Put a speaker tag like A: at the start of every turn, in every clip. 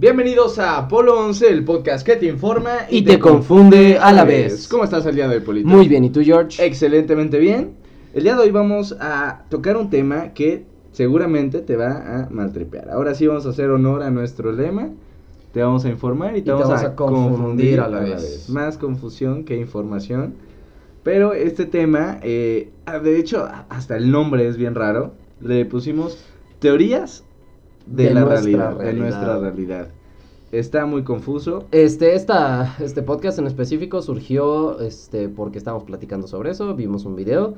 A: Bienvenidos a Apolo 11, el podcast que te informa
B: Y te confunde a la vez.
A: ¿Cómo estás el día de hoy, Polito?
B: Muy bien, ¿y tú, George?
A: Excelentemente bien. El día de hoy vamos a tocar un tema que seguramente te va a maltripear. Ahora sí vamos a hacer honor a nuestro lema. Te vamos a informar y te,
B: Y te
A: vamos, a
B: confundir a la vez.
A: Más confusión que información. Pero este tema, eh, ah, de hecho, hasta el nombre es bien raro. Le pusimos teorías de,
B: De
A: la
B: nuestra
A: realidad, de nuestra realidad. Está muy confuso.
B: Este, esta, este podcast en específico surgió este, porque estábamos platicando sobre eso, vimos un video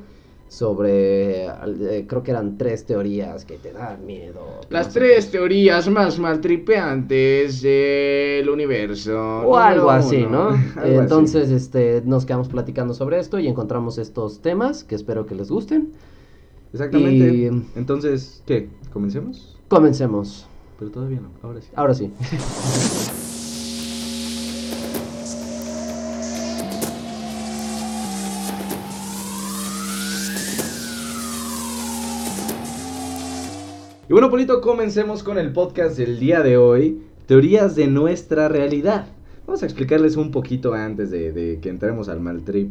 B: sobre, eh, creo que eran tres teorías que te dan miedo.
A: Las
B: no sé
A: tres
B: qué.
A: teorías más maltripeantes del universo.
B: O algo así,
A: uno.
B: ¿no?
A: Algo
B: Entonces, este, nos quedamos platicando sobre esto y encontramos estos temas que espero que les gusten.
A: Exactamente.
B: y-
A: Entonces, ¿qué? ¿Comencemos?
B: Comencemos.
A: Pero todavía no, ahora sí.
B: Ahora sí.
A: Y bueno, Polito, comencemos con el podcast del día de hoy. Teorías de nuestra realidad. Vamos a explicarles un poquito antes de, de que entremos al maltrip.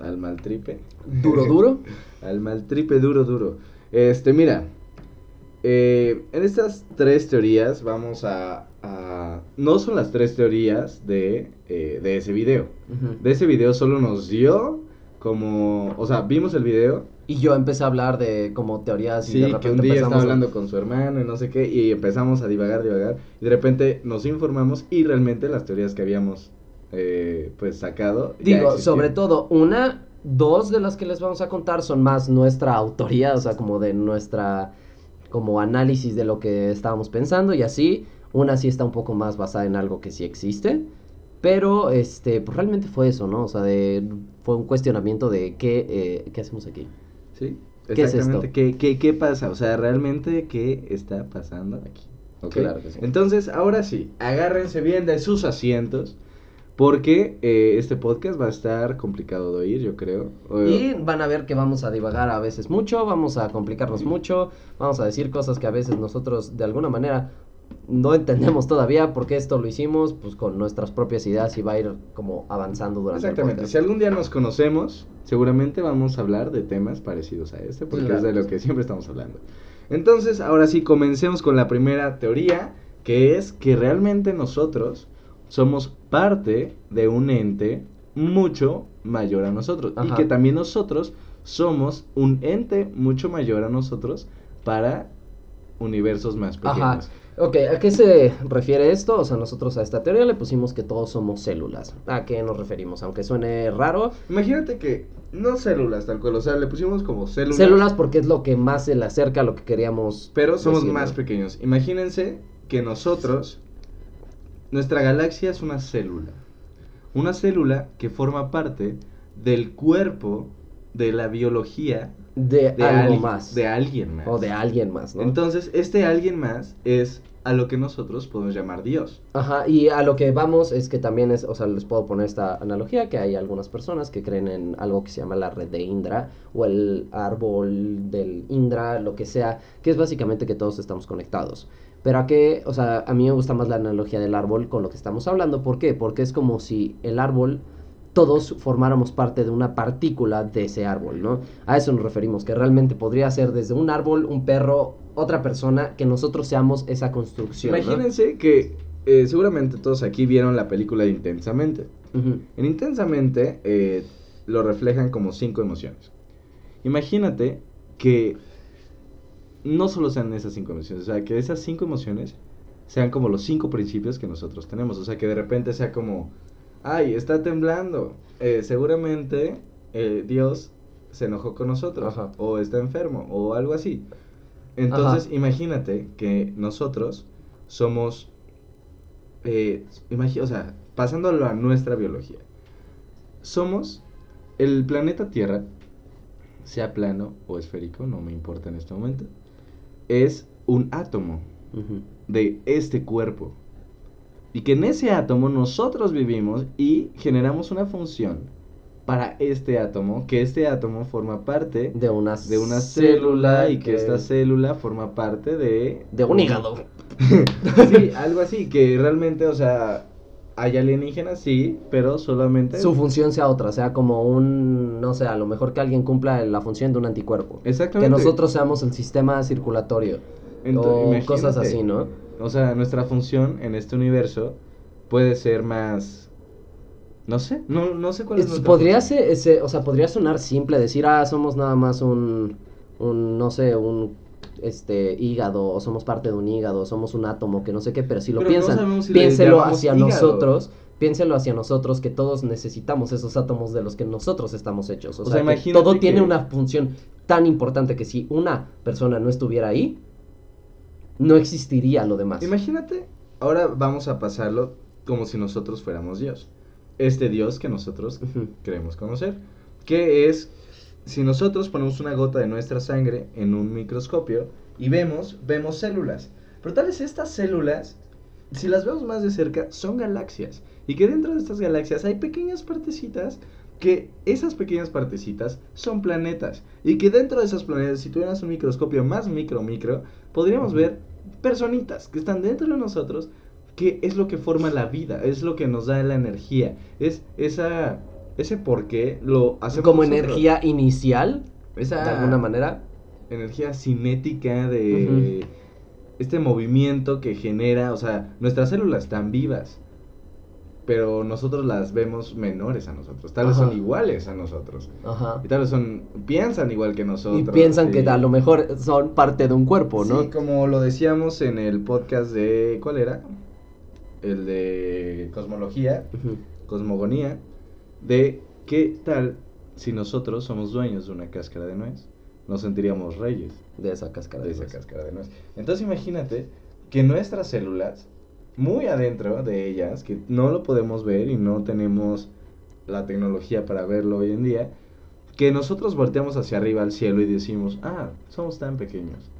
A: Al maltripe.
B: Duro, duro.
A: Al maltripe duro, duro. Este, mira. Eh, en estas tres teorías vamos a, a- No son las tres teorías de, eh, de ese video. De ese video solo nos dio como... O sea, vimos el video.
B: Y yo empecé a hablar de como teorías y
A: Sí,
B: de
A: que
B: repente
A: un día
B: empezamos
A: estaba
B: a-
A: hablando con su hermano y no sé qué. Y empezamos a divagar, divagar. Y de repente nos informamos y realmente las teorías que habíamos eh, pues sacado...
B: Digo, sobre todo, una, dos de las que les vamos a contar son más nuestra autoría, o sea, como de nuestra, como análisis de lo que estábamos pensando y así. Una sí está un poco más basada en algo que sí existe, pero, este, pues realmente fue eso, ¿no? O sea, de, fue un cuestionamiento de qué, eh, qué hacemos aquí.
A: Sí,
B: ¿Qué es
A: exactamente.
B: esto?
A: ¿Qué, qué, qué pasa? O sea, realmente, ¿qué está pasando aquí?
B: Claro que sí.
A: Entonces, ahora sí, agárrense bien de sus asientos. Porque eh, este podcast va a estar complicado de oír, yo creo.
B: Y van a ver que vamos a divagar a veces mucho, vamos a complicarnos mucho, vamos a decir cosas que a veces nosotros de alguna manera no entendemos todavía porque esto lo hicimos pues con nuestras propias ideas y va a ir como avanzando durante
A: Exactamente.
B: el podcast.
A: Si algún día nos conocemos, seguramente vamos a hablar de temas parecidos a este, porque
B: Claro.
A: es de lo que siempre estamos hablando. Entonces, ahora sí, comencemos con la primera teoría, que es que realmente nosotros somos parte de un ente mucho mayor a nosotros. Y
B: Ajá.
A: que también nosotros somos un ente mucho mayor a nosotros para universos más
B: Ajá.
A: pequeños.
B: Ok, ¿a qué se refiere esto? O sea, nosotros a esta teoría le pusimos que todos somos células. ¿A qué nos referimos? Aunque suene raro,
A: Imagínate que no células tal cual, o sea, le pusimos como células.
B: células porque es lo que más se le acerca a lo que queríamos.
A: Pero somos más pequeños. Imagínense que nosotros, nuestra galaxia es una célula. Una célula que forma parte del cuerpo de la biología
B: De,
A: de,
B: algo
A: alguien-
B: más.
A: de alguien más.
B: o de alguien más, ¿no?
A: Entonces, este alguien más es a lo que nosotros podemos llamar Dios.
B: Ajá, y a lo que vamos es que también es, o sea, les puedo poner esta analogía, que hay algunas personas que creen en algo que se llama la red de Indra, o el árbol del Indra, lo que sea, que es básicamente que todos estamos conectados. Pero a qué, o sea, a mí me gusta más la analogía del árbol con lo que estamos hablando, ¿por qué? Porque es como si el árbol, todos formáramos parte de una partícula de ese árbol, ¿no? A eso nos referimos, que realmente podría ser desde un árbol, un perro, otra persona, que nosotros seamos esa construcción. ¿no?
A: Imagínense que eh, seguramente todos aquí vieron la película de Intensamente. En Intensamente eh, lo reflejan como cinco emociones. Imagínate que no solo sean esas cinco emociones, o sea, que esas cinco emociones sean como los cinco principios que nosotros tenemos. O sea, que de repente sea como, ay, está temblando. Eh, seguramente eh, Dios se enojó con nosotros,
B: Ajá.
A: o está enfermo, o algo así. Entonces,
B: Ajá.
A: imagínate que nosotros somos, eh, o sea, pasándolo a nuestra biología, somos el planeta Tierra, sea plano o esférico, no me importa en este momento, es un átomo de este cuerpo. Y que en ese átomo nosotros vivimos y generamos una función para este átomo, que este átomo forma parte
B: De una,
A: de una célula y que esta célula forma parte de...
B: De un hígado.
A: sí, algo así, que realmente, o sea, hay alienígenas, sí, pero solamente...
B: Su función sea otra, sea como un, no sé, a lo mejor que alguien cumpla la función de un anticuerpo.
A: Exactamente.
B: Que nosotros seamos el sistema circulatorio.
A: Ento-
B: o cosas así, ¿no?
A: O sea, nuestra función en este universo puede ser más... No sé, no, no sé cuál es
B: Es- podría ser, ese- o sea, podría sonar simple decir, ah, somos nada más un, un, no sé, un, este, hígado, o somos parte de un hígado, somos un átomo, que no sé qué, pero si lo
A: Pero
B: piensan,
A: si
B: piénselo hacia
A: hígado.
B: nosotros, piénselo hacia nosotros, que todos necesitamos esos átomos de los que nosotros estamos hechos. O,
A: O
B: sea,
A: sea,
B: que
A: imagínate
B: todo tiene una función tan importante que si una persona no estuviera ahí, no existiría lo demás.
A: Imagínate, ahora vamos a pasarlo como si nosotros fuéramos Dios. Este Dios que nosotros queremos conocer. Que es, si nosotros ponemos una gota de nuestra sangre en un microscopio y vemos, vemos células. Pero tal vez estas células, si las vemos más de cerca, son galaxias. Y que dentro de estas galaxias hay pequeñas partecitas que esas pequeñas partecitas son planetas. Y que dentro de esas planetas, si tuvieras un microscopio más micro, micro, podríamos ver personitas que están dentro de nosotros, que es lo que forma la vida, es lo que nos da la energía, es esa, ese por qué lo hacemos
B: Como
A: nosotros.
B: energía inicial,
A: esa
B: de alguna manera.
A: energía cinética de este movimiento que genera, o sea, nuestras células están vivas, pero nosotros las vemos menores a nosotros, tal vez
B: Ajá.
A: son iguales a nosotros,
B: Ajá.
A: y tal vez son, piensan igual que nosotros.
B: Y piensan
A: sí.
B: que a lo mejor son parte de un cuerpo, ¿no?
A: Sí, como lo decíamos en el podcast de, ¿cuál era? El de cosmología, cosmogonía, de qué tal si nosotros somos dueños de una cáscara de nuez, nos sentiríamos reyes
B: De esa cáscara
A: de
B: de
A: esa
B: nuez.
A: cáscara de nuez. Entonces imagínate que nuestras células, muy adentro de ellas, que no lo podemos ver y no tenemos la tecnología para verlo hoy en día, que nosotros volteamos hacia arriba al cielo y decimos, ah, somos tan pequeños.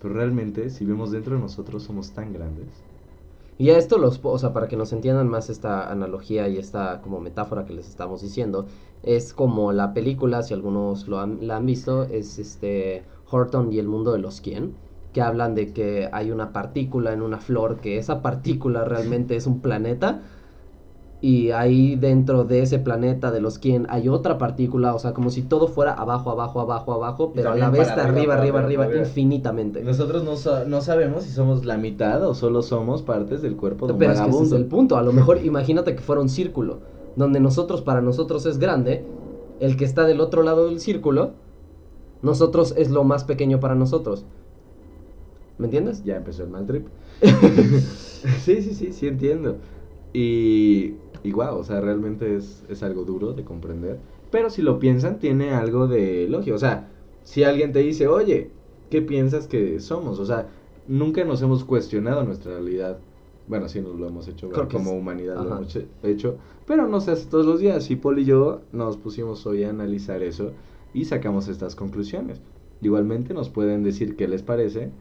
A: Pero realmente, si vemos dentro de nosotros, somos tan grandes.
B: Y a esto los, o sea, para que nos entiendan más esta analogía y esta como metáfora que les estamos diciendo, es como la película, si algunos lo han, la han visto, es este Horton y el mundo de los quién, que hablan de que hay una partícula en una flor, que esa partícula realmente es un planeta, y ahí dentro de ese planeta de los quién hay otra partícula, o sea, como si todo fuera abajo, abajo, abajo, abajo, pero a la vez está
A: arriba,
B: arriba, arriba, infinitamente.
A: Nosotros no, sa- no sabemos si somos la mitad o solo somos partes del cuerpo de un
B: Pero es que ese es el punto. A lo mejor imagínate que fuera un círculo, donde nosotros, para nosotros es grande, el que está del otro lado del círculo, nosotros es lo más pequeño para nosotros. ¿Me entiendes?
A: Ya empezó el mal trip. sí, sí, sí, sí entiendo. Y, y wow, o sea, realmente es, es algo duro de comprender. Pero si lo piensan, tiene algo de lógica. O sea, si alguien te dice, oye, ¿qué piensas que somos? O sea, nunca nos hemos cuestionado nuestra realidad. Bueno, sí nos lo hemos hecho, como
B: es-
A: humanidad lo hemos he- hecho. Pero no se hace todos los días. Y Paul y yo nos pusimos hoy a analizar eso y sacamos estas conclusiones. Igualmente nos pueden decir qué les parece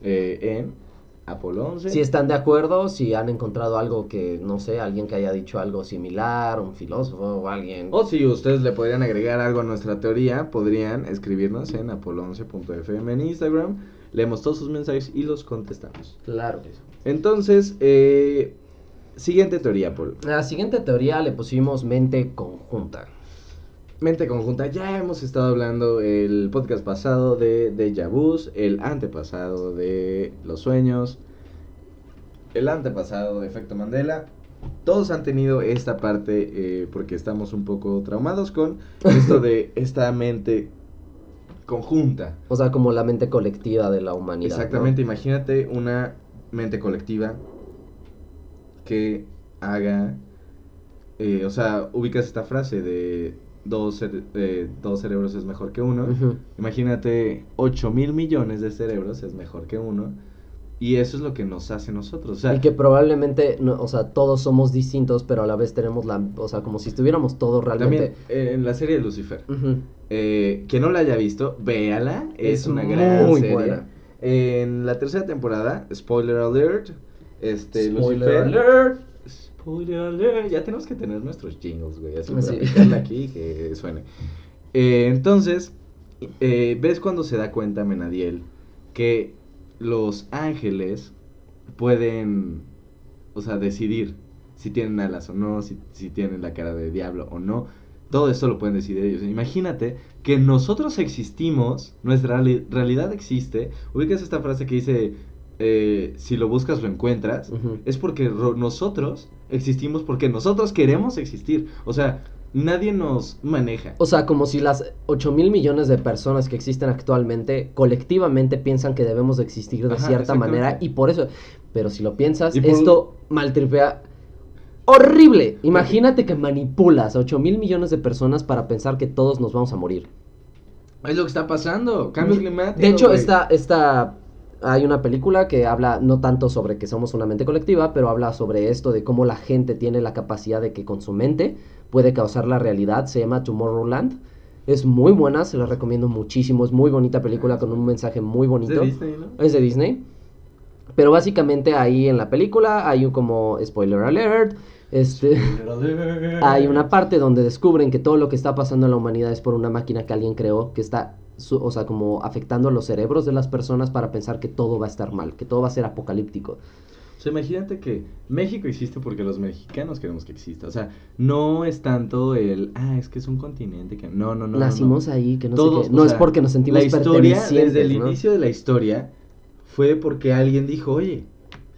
A: eh, en Apolo 11.
B: Si están de acuerdo, si han encontrado algo que, no sé, alguien que haya dicho algo similar, un filósofo o alguien.
A: O si ustedes le podrían agregar algo a nuestra teoría, podrían escribirnos en apolo11.fm en Instagram. Leemos todos sus mensajes y los contestamos.
B: Claro que sí.
A: Entonces, eh, siguiente teoría, Paul.
B: La siguiente teoría le pusimos mente conjunta.
A: Mente conjunta, ya hemos estado hablando el podcast pasado de Deja Vus, el antepasado de los sueños, el antepasado de Efecto Mandela. Todos han tenido esta parte eh, porque estamos un poco traumados con esto de esta mente conjunta.
B: O sea, como la mente colectiva de la humanidad. ¿no?
A: Exactamente, imagínate una mente colectiva que haga, eh, o sea, ubicas esta frase de dos, cere- eh, dos cerebros es mejor que uno. Imagínate 8 mil millones de cerebros es mejor que uno. Y eso es lo que nos hace nosotros. O sea,
B: y que probablemente, no, o sea, todos somos distintos, pero a la vez tenemos la, o sea, como si estuviéramos todos realmente.
A: también eh, en la serie de Lucifer.
B: Ujú.
A: Eh, quien no la haya visto, véala. Es,
B: Es
A: una gran
B: muy
A: serie.
B: buena.
A: En la tercera temporada, spoiler alert, este
B: Spoiler
A: Lucifer,
B: alert.
A: Alert. Ya tenemos que tener nuestros jingles, güey. Así para
B: sí.
A: picarle aquí que suene. Eh, entonces, eh, ¿ves cuando se da cuenta Menadiel que los ángeles pueden, o sea, decidir si tienen alas o no, si, si tienen la cara de diablo o no? Todo esto lo pueden decidir ellos. Imagínate que nosotros existimos, nuestra reali- realidad existe. Ubicas esta frase que dice, eh, si lo buscas lo encuentras. Es porque ro- nosotros existimos porque nosotros queremos existir. O sea, nadie nos maneja.
B: O sea, como si las 8 mil millones de personas que existen actualmente colectivamente piensan que debemos de existir de
A: Ajá,
B: cierta manera y por eso, pero si lo piensas,
A: por-
B: esto maltripea horrible. Imagínate que manipulas a 8 mil millones de personas para pensar que todos nos vamos a morir.
A: Es lo que está pasando. Cambio climático.
B: De hecho, esta, esta, hay una película que habla no tanto sobre que somos una mente colectiva, pero habla sobre esto de cómo la gente tiene la capacidad de que con su mente puede causar la realidad. Se llama Tomorrowland. Es muy buena, se la recomiendo muchísimo. Es muy bonita película con un mensaje muy
A: Es
B: bonito.
A: de Disney, ¿no?
B: Es de Disney. Pero básicamente ahí en la película hay un como spoiler alert. Este, hay una parte donde descubren que todo lo que está pasando en la humanidad es por una máquina que alguien creó, que está, su- o sea, como afectando los cerebros de las personas para pensar que todo va a estar mal, que todo va a ser apocalíptico.
A: O sea, imagínate que México existe porque los mexicanos queremos que exista. O sea, no es tanto el, ah, es que es un continente que... No, no, no.
B: Nacimos
A: no.
B: ahí, que no
A: Todos,
B: sé qué. No es porque nos sentimos
A: La historia, desde el
B: ¿no?
A: inicio de la historia, fue porque alguien dijo, oye,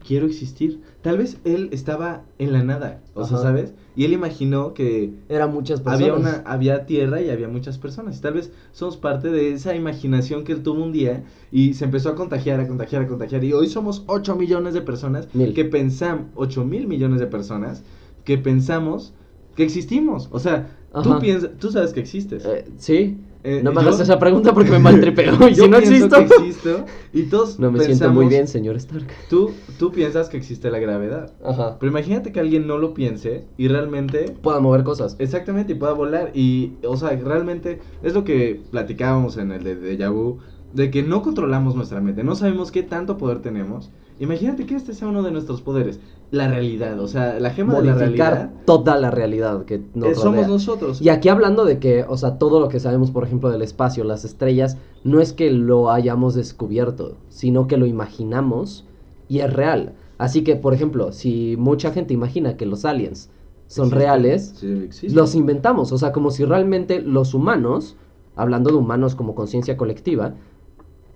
A: quiero existir. Tal vez él estaba en la nada, o sea. ¿sabes? Y él imaginó que
B: Eran muchas personas.
A: había una había tierra y había muchas personas. Y tal vez somos parte de esa imaginación que él tuvo un día y se empezó a contagiar, a contagiar, a contagiar. Y hoy somos 8 millones de personas
B: Mil.
A: que pensamos, 8 mil millones de personas que pensamos que existimos. O sea, tú piensas, tú sabes que existes.
B: Eh, sí.
A: Eh,
B: no me
A: yo-
B: hagas esa pregunta porque me maltripeo. Y
A: Yo
B: si no existo.
A: que existo y todos
B: No me siento muy bien, señor Stark.
A: Tú, tú piensas que existe la gravedad.
B: Ajá.
A: Pero imagínate que alguien no lo piense y realmente
B: Pueda mover cosas.
A: Exactamente, y pueda volar. Y, o sea, realmente es lo que platicábamos en el de Deja Vu, de que no controlamos nuestra mente, no sabemos qué tanto poder tenemos. Imagínate que este sea uno de nuestros poderes, la realidad, o sea, la gema de la
B: Modificar
A: realidad
B: toda la realidad que nos
A: eh, somos nosotros.
B: Y aquí hablando de que, o sea, todo lo que sabemos, por ejemplo, del espacio, las estrellas, no es que lo hayamos descubierto, sino que lo imaginamos y es real. Así que, por ejemplo, si mucha gente imagina que los aliens son
A: Existen,
B: reales,
A: sí,
B: los inventamos. O sea, como si realmente los humanos, hablando de humanos como conciencia colectiva,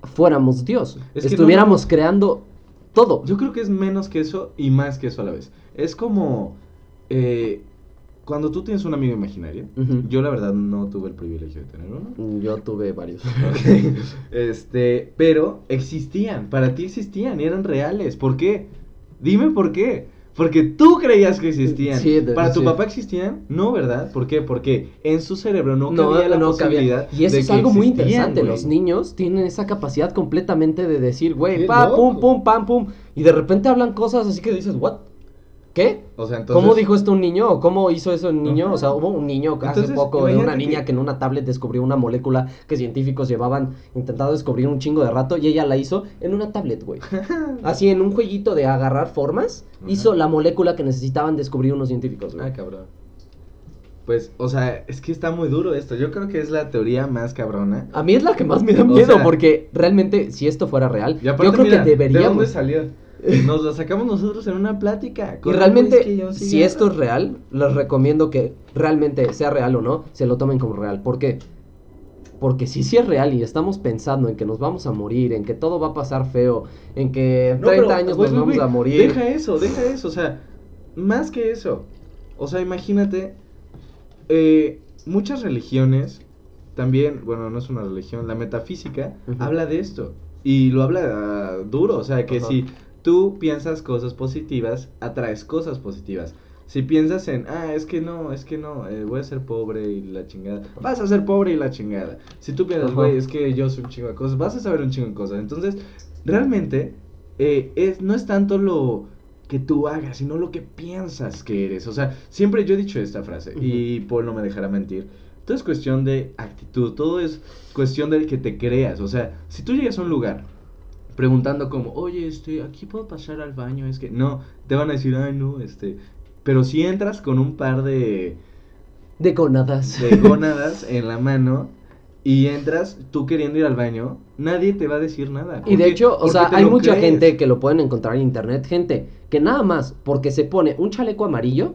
B: fuéramos Dios.
A: Es que
B: Estuviéramos creando todo.
A: Yo creo que es menos que eso y más que eso a la vez. Es como eh, cuando tú tienes un amigo imaginario. Yo la verdad no tuve el privilegio de tener uno.
B: Yo tuve varios.
A: Este, pero existían, para ti existían y eran reales. ¿Por qué? Dime por qué. Porque tú creías que existían.
B: Sí,
A: para tu
B: sí.
A: papá existían, no, ¿verdad? ¿Por qué? Porque en su cerebro no,
B: No,
A: cabía la
B: no cabía.
A: posibilidad.
B: Y eso
A: de
B: es
A: que
B: algo muy interesante.
A: güey.
B: Los niños tienen esa capacidad completamente de decir, güey, pa, pum, pum, pam, pum. Y de repente hablan cosas así que dices, ¿what? ¿Qué?
A: O sea, entonces.
B: ¿Cómo dijo esto un niño? ¿O cómo hizo eso un niño? O sea, hubo un niño hace
A: Entonces,
B: poco de una niña
A: que-
B: que... en una tablet descubrió una molécula que científicos llevaban intentando descubrir un chingo de rato y ella la hizo en una tablet, güey. Así en un jueguito de agarrar formas, hizo la molécula que necesitaban descubrir unos científicos, güey.
A: Ah, cabrón. Pues, o sea, es que está muy duro esto. Yo creo que es la teoría más cabrona.
B: A mí es la que más me da
A: O
B: miedo
A: sea-
B: porque realmente si esto fuera real, yo creo
A: mira,
B: que
A: ¿De dónde
B: deberíamos
A: salió? Nos lo sacamos nosotros en una plática.
B: Y realmente,
A: whisky y un
B: si esto es real, les recomiendo que realmente sea real o no, se lo tomen como real. ¿Por qué? Porque si sí es real y estamos pensando en que nos vamos a morir, en que todo va a pasar feo, en que en
A: No,
B: 30
A: pero,
B: años nos vamos a morir.
A: Deja eso, deja eso. O sea, más que eso. O sea, imagínate. eh, muchas religiones también, bueno, no es una religión, la metafísica habla de esto. Y lo habla duro. O sea, que si tú piensas cosas positivas, atraes cosas positivas. Si piensas en, ah, es que no, es que no, eh, voy a ser pobre y la chingada. Vas a ser pobre y la chingada. Si tú piensas, güey, es que yo soy un chingo de cosas, vas a saber un chingo de cosas. Entonces, realmente, eh, es, no es tanto lo que tú hagas, sino lo que piensas que eres. O sea, siempre yo he dicho esta frase y Paul no me dejará mentir. Todo es cuestión de actitud, todo es cuestión de que te creas. O sea, si tú llegas a un lugar preguntando como, oye, este, aquí puedo pasar al baño, es que no, te van a decir, ay, no, este, Pero si entras con un par de,
B: De conadas.
A: de gónadas en la mano y entras tú queriendo ir al baño, nadie te va a decir nada.
B: Y de hecho, o sea, hay mucha
A: crees.
B: gente que lo pueden encontrar en internet, gente que nada más porque se pone un chaleco amarillo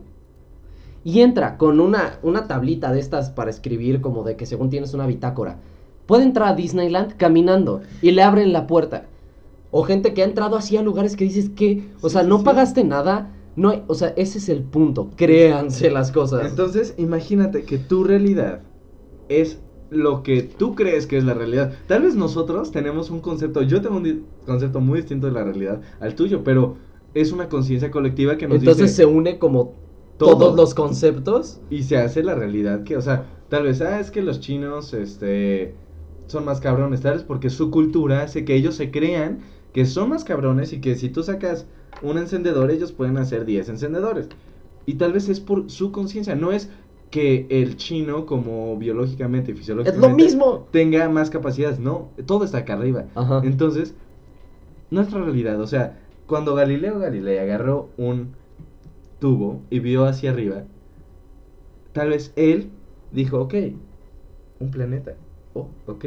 B: y entra con una, una tablita de estas para escribir como de que según tienes una bitácora, puede entrar a Disneyland caminando y le abren la puerta. O gente que ha entrado así a lugares que dices que, o sea, no pagaste nada, no hay, o sea, ese es el punto, créanse las cosas.
A: Entonces, imagínate que tu realidad es lo que tú crees que es la realidad. Tal vez nosotros tenemos un concepto, yo tengo un concepto muy distinto de la realidad al tuyo, pero es una conciencia colectiva que nos
B: Entonces
A: dice
B: se une como
A: todo.
B: todos los conceptos.
A: y se hace la realidad que, o sea, tal vez, ah, es que los chinos, este, son más cabrones, tal vez porque su cultura hace que ellos se crean que son más cabrones y que si tú sacas un encendedor, ellos pueden hacer 10 encendedores. Y tal vez es por su conciencia, no es que el chino como biológicamente y
B: Es
A: fisiológicamente
B: lo mismo.
A: tenga más capacidades, no, todo está acá arriba.
B: Ajá.
A: Entonces, nuestra realidad, o sea, cuando Galileo Galilei agarró un tubo y vio hacia arriba, tal vez él dijo, ok, un planeta, oh, ok,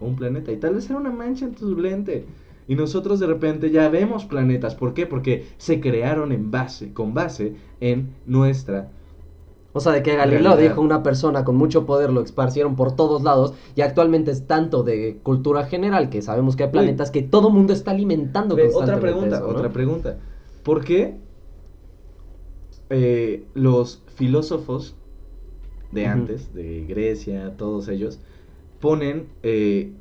A: un planeta, y tal vez era una mancha en tu lente. Y nosotros de repente ya vemos planetas, ¿por qué? Porque se crearon en base, con base en nuestra
B: O sea, de que Galileo
A: Realidad.
B: dijo una persona con mucho poder, lo esparcieron por todos lados y actualmente es tanto de cultura general que sabemos que hay planetas que todo mundo está alimentando
A: Ve, otra pregunta,
B: eso, ¿no?
A: otra pregunta. ¿Por qué eh, los filósofos de antes, de Grecia, todos ellos, ponen, eh,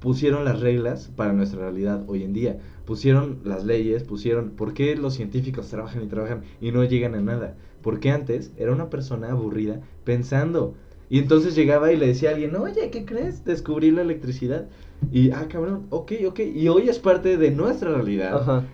A: pusieron las reglas para nuestra realidad hoy en día? Pusieron las leyes, pusieron, ¿por qué los científicos trabajan y trabajan y no llegan a nada? Porque antes era una persona aburrida pensando. Y entonces llegaba y le decía a alguien, oye, ¿qué crees? Descubrí la electricidad. Y, ah, cabrón, ok, ok. Y hoy es parte de nuestra realidad.
B: Ajá.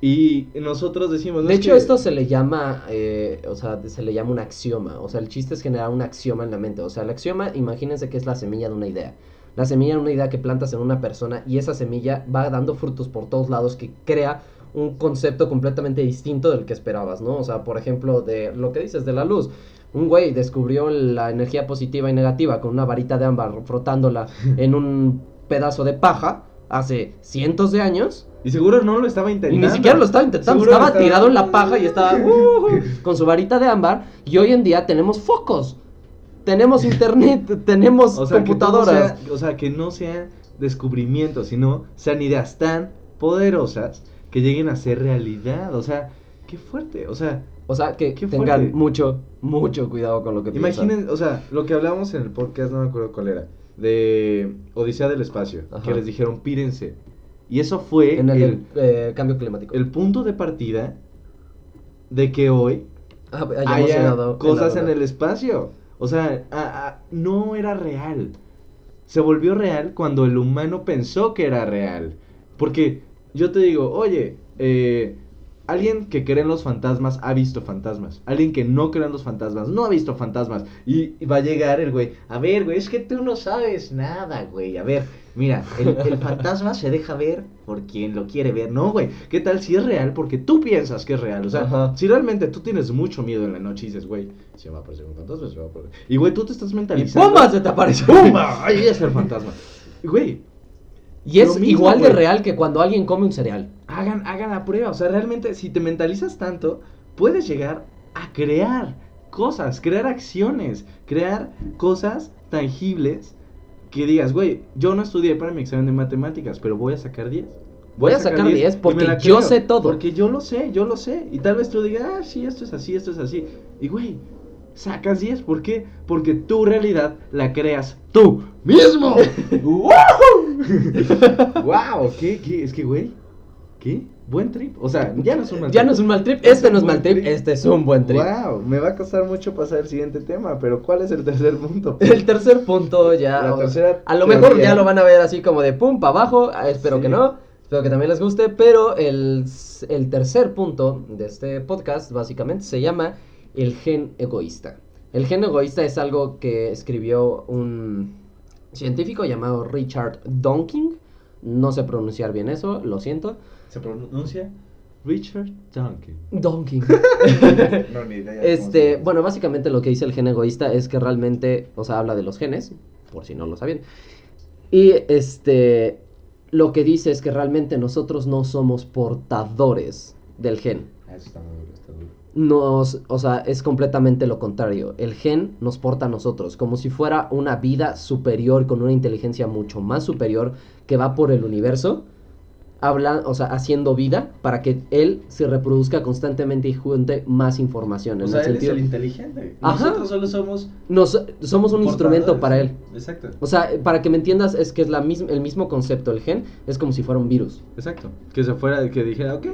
A: Y nosotros decimos... "No,
B: De
A: es
B: hecho,
A: que-".
B: esto se le llama, eh, o sea, se le llama un axioma. O sea, el chiste es generar un axioma en la mente. O sea, el axioma, imagínense que es la semilla de una idea. La semilla de una idea que plantas en una persona y esa semilla va dando frutos por todos lados que crea un concepto completamente distinto del que esperabas, ¿no? O sea, por ejemplo, de lo que dices de la luz. Un güey descubrió la energía positiva y negativa con una varita de ámbar frotándola en un pedazo de paja hace cientos de años.
A: Y seguro no lo estaba
B: Y
A: intentando.
B: ni siquiera lo estaba intentando,
A: Seguro
B: estaba
A: estaba-
B: tirado en la paja y estaba uh, con su varita de ámbar. Y hoy en día tenemos focos, tenemos internet, tenemos
A: O sea, que todo
B: computadoras.
A: sea- o sea, que no sean descubrimientos, sino sean ideas tan poderosas que lleguen a ser realidad. O sea, qué fuerte. O sea,
B: O sea, que tengan
A: fuerte.
B: mucho, mucho cuidado con lo que piensan.
A: imaginen, o sea, lo que hablábamos en el podcast, no me acuerdo cuál era, de Odisea del Espacio,
B: Ajá.
A: que les dijeron, pírense. Y eso fue
B: En el,
A: el,
B: eh, cambio climático.
A: el punto de partida de que hoy
B: Ah,
A: haya cosas en el espacio. O sea, a- no era real. Se volvió real cuando el humano pensó que era real. Porque yo te digo, oye, eh, alguien que cree en los fantasmas ha visto fantasmas. Alguien que no cree en los fantasmas no ha visto fantasmas. Y, y va a llegar el güey, a ver, güey, es que tú no sabes nada, güey. A ver, mira, el, el fantasma se deja ver por quien lo quiere ver. No, güey, ¿qué tal si es real? Porque tú piensas que es real. O sea,
B: Ajá.
A: si realmente tú tienes mucho miedo en la noche y dices, güey, se va a aparecer un fantasma, se va a aparecer. Y güey, tú te estás
B: Y
A: mentalizando.
B: ¡pumba! Se te aparece.
A: ¡Pumba! Ahí es el fantasma. Y, Güey,
B: Y es
A: mismo,
B: igual de real que cuando alguien come un cereal.
A: hagan, hagan la prueba. O sea, realmente, si te mentalizas tanto, puedes llegar a crear cosas, crear acciones, crear cosas tangibles que digas, güey, yo no estudié para mi examen de matemáticas, pero voy a sacar 10.
B: Voy a sacar 10
A: y me
B: porque yo sé todo.
A: Porque yo lo sé, yo lo sé. Y tal vez tú digas, ah, sí, esto es así, esto es así. Y güey, sacas 10. ¿Por qué? Porque tu realidad la creas tú mismo. ¡Wow! ¿Qué, qué? Es que, güey, ¿qué? Buen trip. O sea, ya no es un mal
B: Ya
A: trip.
B: no es un mal trip,
A: Es
B: este no es mal trip, este es un buen trip.
A: Wow, me va a costar mucho pasar el siguiente tema, pero ¿cuál es el tercer punto?
B: El tercer punto ya.
A: La
B: o-
A: tercera
B: a lo mejor
A: teoría.
B: ya lo van a ver así como de pum para abajo. ah, Espero
A: Sí.
B: que no. Espero que también les guste. Pero el, el tercer punto de este podcast básicamente se llama el gen egoísta. El gen egoísta es algo que escribió un científico llamado Richard Dawkins. No sé pronunciar bien eso, lo siento.
A: ¿Se pronuncia? Richard Duncan.
B: Donkey.
A: no, ni idea.
B: Este, bueno, básicamente lo que dice el gen egoísta es que realmente, o sea, habla de los genes, por si no lo sabían. Y este, lo que dice es que realmente nosotros no somos portadores del gen.
A: Eso está muy.
B: Nos, o sea, es completamente lo contrario. El gen nos porta a nosotros, como si fuera una vida superior con una inteligencia mucho más superior que va por el universo, habla, o sea, haciendo vida para que él se reproduzca constantemente y junte más información.
A: O
B: en
A: sea,
B: el
A: él
B: sentido,
A: es el inteligente.
B: Ajá.
A: Nosotros solo somos.
B: nos, somos un instrumento para él.
A: Exacto.
B: O sea, para que me entiendas, es que es la mis- el mismo concepto. El gen es como si fuera un virus.
A: Exacto. Que se fuera, que dijera, ok.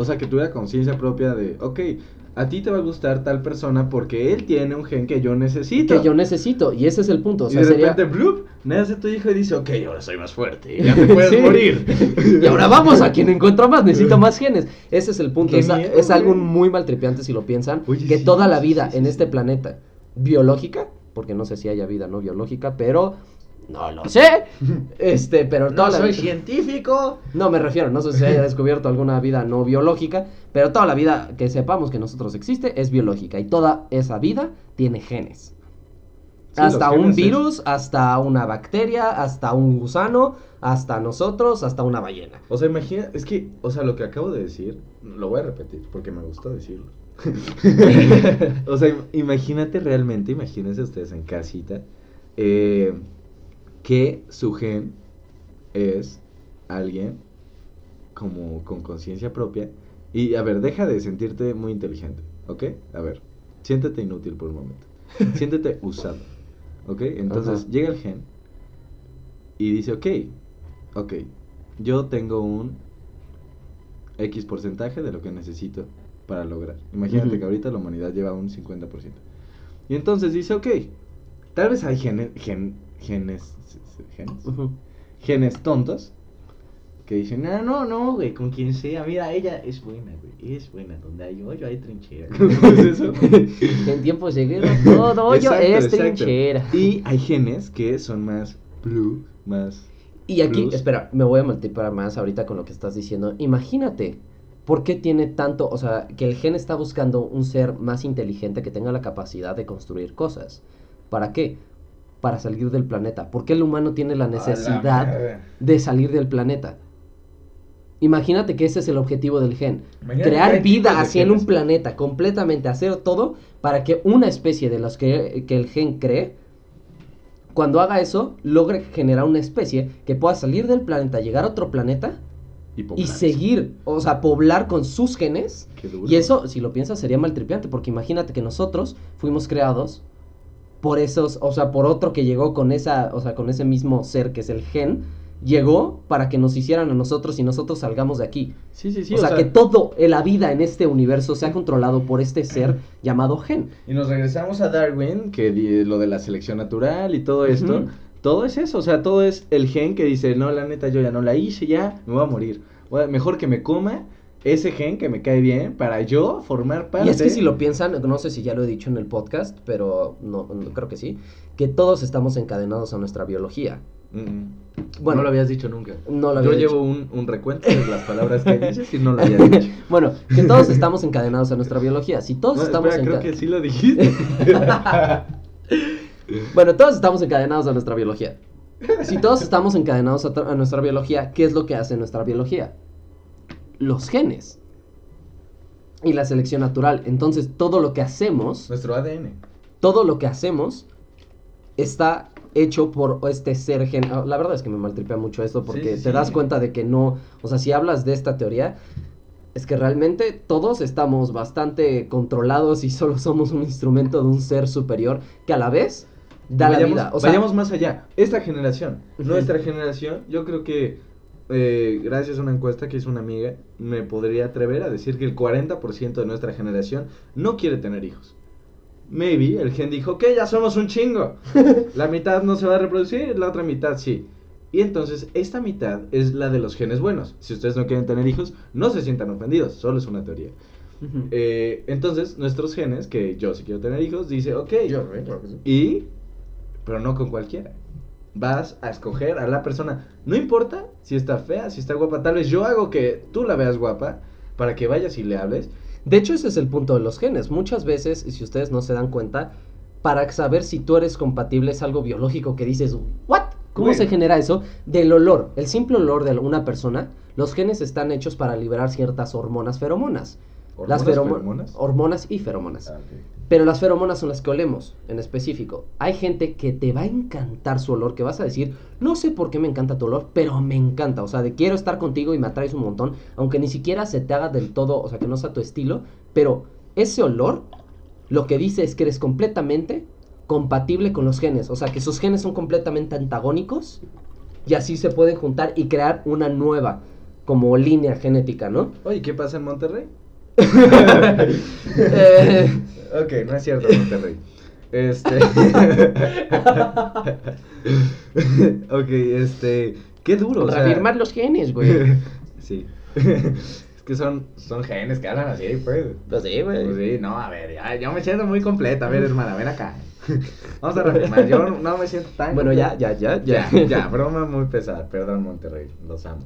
A: O sea, que tuviera conciencia propia de, ok, a ti te va a gustar tal persona porque él tiene un gen que yo necesito.
B: Que yo necesito. Y ese es el punto. O
A: y
B: sea,
A: de
B: sería.
A: repente, ¡blup! nace tu hijo y dice, ok, ahora soy más fuerte. Ya te puedes
B: Sí.
A: morir.
B: Y ahora vamos a quien encuentro más, necesito más genes. Ese es el punto. Es, a-
A: miedo,
B: es algo muy maltripiante si lo piensan.
A: Oye,
B: que
A: sí,
B: toda la vida
A: sí,
B: en este planeta biológica, porque no sé si haya vida no biológica, pero no lo sé. Este, pero toda
A: No
B: la
A: soy
B: vida-
A: científico.
B: No me refiero, no sé si se haya descubierto alguna vida no biológica, pero toda la vida que sepamos que nosotros existe es biológica y toda esa vida tiene genes.
A: Sí,
B: hasta un
A: es-
B: virus, hasta una bacteria, hasta un gusano, hasta nosotros, hasta una ballena.
A: O sea, imagina, es que, o sea, lo que acabo de decir, lo voy a repetir porque me gustó decirlo. o sea, im- imagínate realmente, imagínense ustedes en casita, eh, que su gen es alguien como con conciencia propia. Y a ver, deja de sentirte muy inteligente, ¿ok? A ver, siéntete inútil por un momento. Siéntete usado, ¿ok? Entonces
B: Ajá.
A: llega el gen y dice, ok, ok, yo tengo un X porcentaje de lo que necesito para lograr. Imagínate que ahorita la humanidad lleva un 50%. Y entonces dice, ok, tal vez hay genes, gen- genes, genes, genes tontos que dicen, no, no, no, güey, con quien sea, mira, ella es buena, güey, es buena, donde hay hoyo hay trinchera. ¿Cómo es eso?
B: en tiempos lleguero todo hoyo
A: Exacto,
B: es
A: exacto.
B: trinchera.
A: Y hay genes que son más blue, más...
B: Y aquí,
A: Plus.
B: espera, me voy a multiplicar más ahorita con lo que estás diciendo. Imagínate, ¿por qué tiene tanto, o sea, que el gen está buscando un ser más inteligente que tenga la capacidad de construir cosas? ¿Para qué? Para salir del planeta. ¿Por qué el humano tiene la necesidad de salir del planeta? Imagínate que ese es el objetivo del gen.
A: Imagínate
B: Crear vida así en un planeta, completamente, hacer todo para que una especie de los que, que el gen cree, cuando haga eso, logre generar una especie que pueda salir del planeta, llegar a otro planeta
A: Y,
B: y seguir, o sea, poblar con sus genes. Y eso, si lo piensas, sería maltripiante, porque imagínate que nosotros fuimos creados por esos, o sea, por otro que llegó con esa, o sea, con ese mismo ser que es el gen, llegó para que nos hicieran a nosotros y nosotros salgamos de aquí.
A: Sí, sí, sí.
B: o, sea, que todo en la vida en este universo sea controlado por este ser llamado gen.
A: Y nos regresamos a Darwin, que lo de la selección natural y todo esto. Todo es eso, o sea, todo es el gen que dice, no, la neta, yo ya no la hice, ya me voy a morir. Mejor que me coma ese gen que me cae bien para yo formar parte.
B: Y es que si lo piensan, no sé si ya lo he dicho en el podcast, pero no, no creo que sí, que todos estamos encadenados a nuestra biología.
A: Mm,
B: Bueno,
A: no lo habías dicho nunca.
B: no lo
A: yo
B: había
A: llevo
B: dicho.
A: un, un recuento de las palabras que dices y no lo había dicho.
B: Bueno, que todos estamos encadenados a nuestra biología. Si todos
A: No,
B: estamos
A: espera, creo que sí lo dijiste.
B: Bueno, todos estamos encadenados a nuestra biología. Si todos estamos encadenados a nuestra biología, ¿qué es lo que hace nuestra biología? Los genes. Y la selección natural. Entonces, todo lo que hacemos,
A: Nuestro ADN.
B: todo lo que hacemos está hecho por este ser gen. ah, La verdad es que me maltripea mucho esto porque
A: Sí,
B: te
A: sí.
B: das cuenta de que no, o sea, si hablas de esta teoría, es que realmente todos estamos bastante controlados y solo somos un instrumento de un ser superior que a la vez da
A: vayamos,
B: la vida. O sea,
A: vayamos más allá. Esta generación, nuestra generación, yo creo que eh, gracias a una encuesta que hizo una amiga, me podría atrever a decir que el 40% de nuestra generación no quiere tener hijos. Maybe el gen dijo, ok, ya somos un chingo. La mitad no se va a reproducir, la otra mitad sí. Y entonces esta mitad es la de los genes buenos. Si ustedes no quieren tener hijos, no se sientan ofendidos, solo es una teoría.
B: Ujú.
A: Eh, entonces, nuestros genes, que yo si quiero tener hijos, dice, ok,
B: Yo, ¿eh?
A: Y, pero no con cualquiera. Vas a escoger a la persona. No importa si está fea, si está guapa. Tal vez yo hago que tú la veas guapa. para que vayas y le hables.
B: De hecho, ese es el punto de los genes. Muchas veces, y si ustedes no se dan cuenta, para saber si tú eres compatible es algo biológico que dices, ¿what? ¿Cómo
A: Bueno.
B: se genera eso? Del olor. El simple olor de una persona, los genes están hechos para liberar ciertas hormonas feromonas. Las
A: ¿Hormonas,
B: feromo-
A: feromonas?
B: Hormonas y feromonas.
A: Ah.
B: Pero las feromonas son las que olemos, en específico. Hay gente que te va a encantar su olor, que vas a decir, no sé por qué me encanta tu olor, pero me encanta. O sea, de quiero estar contigo y me atraes un montón, aunque ni siquiera se te haga del todo, o sea, que no sea tu estilo. Pero ese olor lo que dice es que eres completamente compatible con los genes. O sea, que sus genes son completamente antagónicos y así se pueden juntar y crear una nueva, como línea genética, ¿no?
A: Oye, ¿qué pasa en Monterrey?
B: Eh,
A: Ok, no es cierto, Monterrey. Este. ok, este. Qué duro, o sea.
B: reafirmar los genes, güey.
A: sí. es que son, son genes que hablan así, pues.
B: Pues sí, güey.
A: Pues sí, no, a ver, ya, yo me siento muy completa. A ver, hermana, ven acá. Vamos a reafirmar. Yo no me siento tan.
B: Bueno, ya, ya, ya,
A: Ya,
B: ya.
A: ya, broma muy pesada. Perdón, Monterrey, los amo.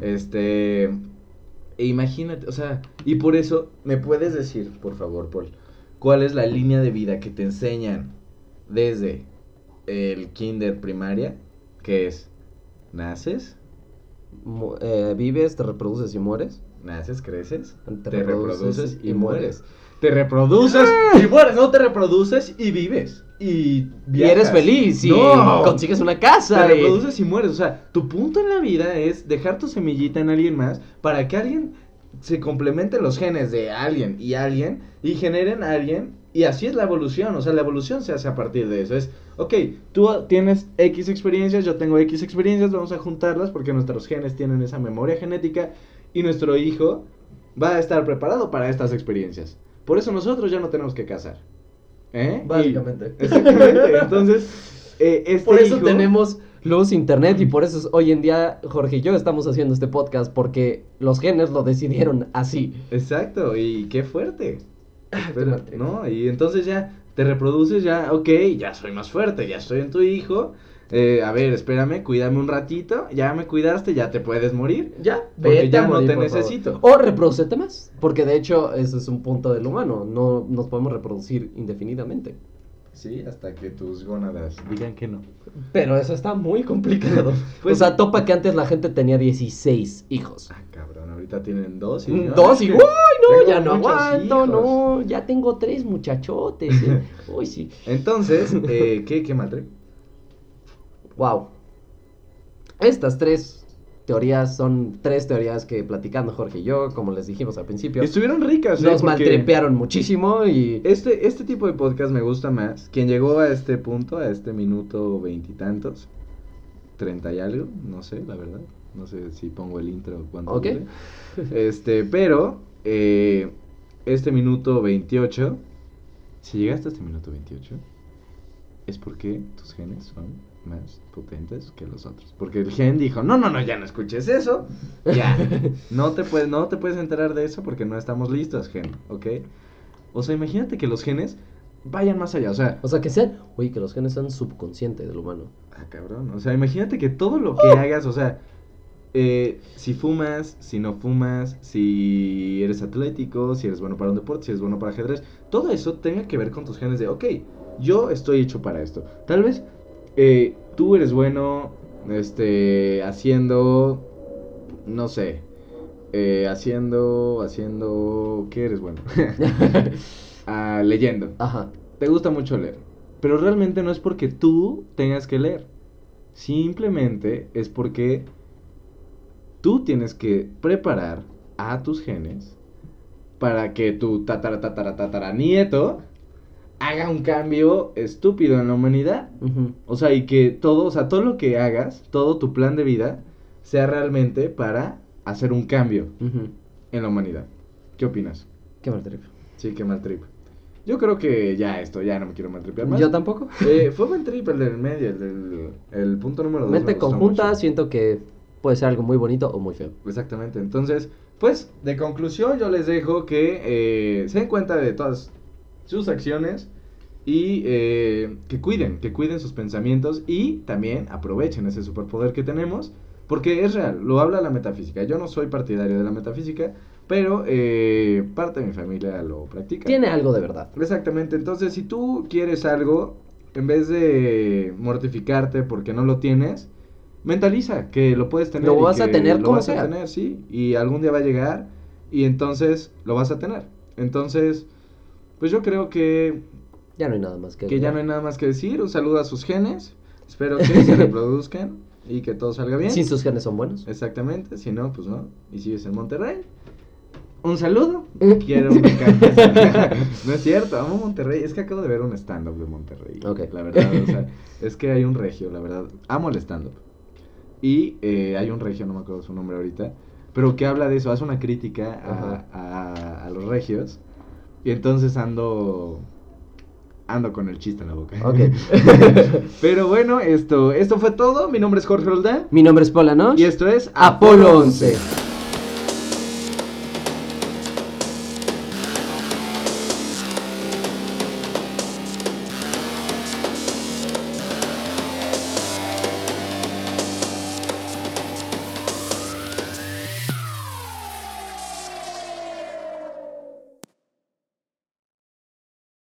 A: Este. E imagínate, o sea, y por eso, ¿me puedes decir, por favor, Paul, cuál es la línea de vida que te enseñan desde el kinder primaria? Que es, naces,
B: eh, vives, te reproduces y mueres.
A: naces, creces,
B: Te
A: te,
B: reproduces
A: reproduces y
B: y
A: mueres. Te reproduces y mueres, no te reproduces y vives. Y,
B: eres feliz y
A: No.
B: consigues una casa.
A: Te reproduces y mueres. O sea, tu punto en la vida es dejar tu semillita en alguien más para que alguien se complemente los genes de alguien y alguien y generen a alguien. Y así es la evolución. O sea, la evolución se hace a partir de eso. Es, ok, tú tienes X experiencias, yo tengo X experiencias, vamos a juntarlas porque nuestros genes tienen esa memoria genética y nuestro hijo va a estar preparado para estas experiencias. Por eso nosotros ya no tenemos que casar. ¿Eh? Y-
B: Básicamente.
A: exactamente. Entonces, eh, este
B: Por eso
A: hijo-
B: tenemos luz, internet y por eso es- hoy en día Jorge y yo estamos haciendo este podcast porque los genes lo decidieron así.
A: Exacto, y qué fuerte.
B: Trip.
A: no, y entonces ya te reproduces, ya, ok, ya soy más fuerte, ya estoy en tu hijo. Eh, a ver, espérame, cuídame un ratito, ya me cuidaste, ya te puedes morir.
B: Ya,
A: Porque
B: vete
A: ya
B: a
A: no te
B: por favor.
A: necesito.
B: O reproducete más, porque de hecho ese es un punto del humano, no nos podemos reproducir indefinidamente.
A: Sí, hasta que tus gónadas digan que no.
B: Pero eso está muy complicado.
A: Pues-
B: o sea, topa que antes la gente tenía 16 hijos.
A: Ah, cabrón, ahorita tienen dos y...
B: Mm,
A: no,
B: Dos y ¡Uy, no! Ya no aguanto,
A: hijos".
B: no. Ya tengo tres muchachotes. eh. Uy, sí.
A: Entonces, eh, ¿qué, qué trip?
B: Wow. Estas tres teorías son tres teorías que platicando Jorge y yo, como les dijimos al principio,
A: Estuvieron ricas, ¿eh?
B: nos maltrepearon muchísimo y...
A: Este, este tipo de podcast me gusta más. Quien llegó a este punto, a este minuto veintitantos, treinta y algo, no sé, la verdad. No sé si pongo el intro cuando.
B: Ok.
A: Este, pero, eh, este minuto 28, si llegaste a este minuto 28, es porque tus genes son más potentes que los otros. Porque el gen dijo, no, no, no, ya no escuches eso. Ya. No te puedes, no te puedes enterar de eso porque no estamos listos, gen, ¿ok? O sea, imagínate que los genes vayan más allá. O sea,
B: O sea, que sean... Oye, que los genes sean subconscientes del humano.
A: ah, cabrón. O sea, imagínate que todo lo que hagas, o sea, eh, si fumas, si no fumas, si eres atlético, si eres bueno para un deporte, si eres bueno para ajedrez, todo eso tenga que ver con tus genes de, ok, yo estoy hecho para esto. Tal vez eh, tú eres bueno, este, haciendo, no sé, eh, haciendo, haciendo, ¿qué eres bueno? Ah, leyendo.
B: Ajá.
A: Te gusta mucho leer. Pero realmente no es porque tú tengas que leer. Simplemente es porque tú tienes que preparar a tus genes para que tu tatara tatara tatara nieto haga un cambio estúpido en la humanidad. O sea, y que todo, o sea, todo lo que hagas, todo tu plan de vida sea realmente para hacer un cambio en la humanidad. ¿Qué opinas?
B: Qué mal trip.
A: Sí, qué mal trip. Yo creo que ya esto, ya no me quiero mal tripear más.
B: Yo tampoco.
A: Eh, fue buen trip el del medio, el del el punto número dos. me
B: Mente conjunta, siento que puede ser algo muy bonito o muy feo.
A: Exactamente. Entonces, pues, de conclusión, yo les dejo que eh, se den cuenta de todas sus acciones y eh, que cuiden, que cuiden sus pensamientos y también aprovechen ese superpoder que tenemos, porque es real, lo habla la metafísica. Yo no soy partidario de la metafísica, Pero eh, parte de mi familia lo practica.
B: Tiene algo de verdad.
A: Exactamente, entonces si tú quieres algo, en vez de mortificarte porque no lo tienes, mentaliza que lo puedes tener.
B: Lo
A: y
B: vas a tener
A: lo vas
B: sea.
A: a tener, sí, y algún día va a llegar y entonces lo vas a tener. Entonces, pues yo creo que,
B: Ya no hay nada más que
A: que ya no hay nada más que decir. Un saludo a sus genes, espero que se reproduzcan y que todo salga bien.
B: Si sus genes son buenos.
A: Exactamente, si no, pues no. Y si vives en Monterrey, un saludo.
B: Mm.
A: Quiero un. No es cierto, amo Monterrey. Es que acabo de ver un stand-up de Monterrey.
B: Ok.
A: La verdad, o sea, es que hay un regio, la verdad. Amo el stand-up. Y eh, hay un regio, no me acuerdo su nombre ahorita, pero que habla de eso, hace una crítica
B: Ajá.
A: a, a- a los regios. Y entonces ando. Ando con el chiste en la boca.
B: Ok.
A: pero bueno, esto, esto fue todo. Mi nombre es Jorge Roldán.
B: Mi nombre es Paula Noche.
A: Y esto es
B: Apolo 11.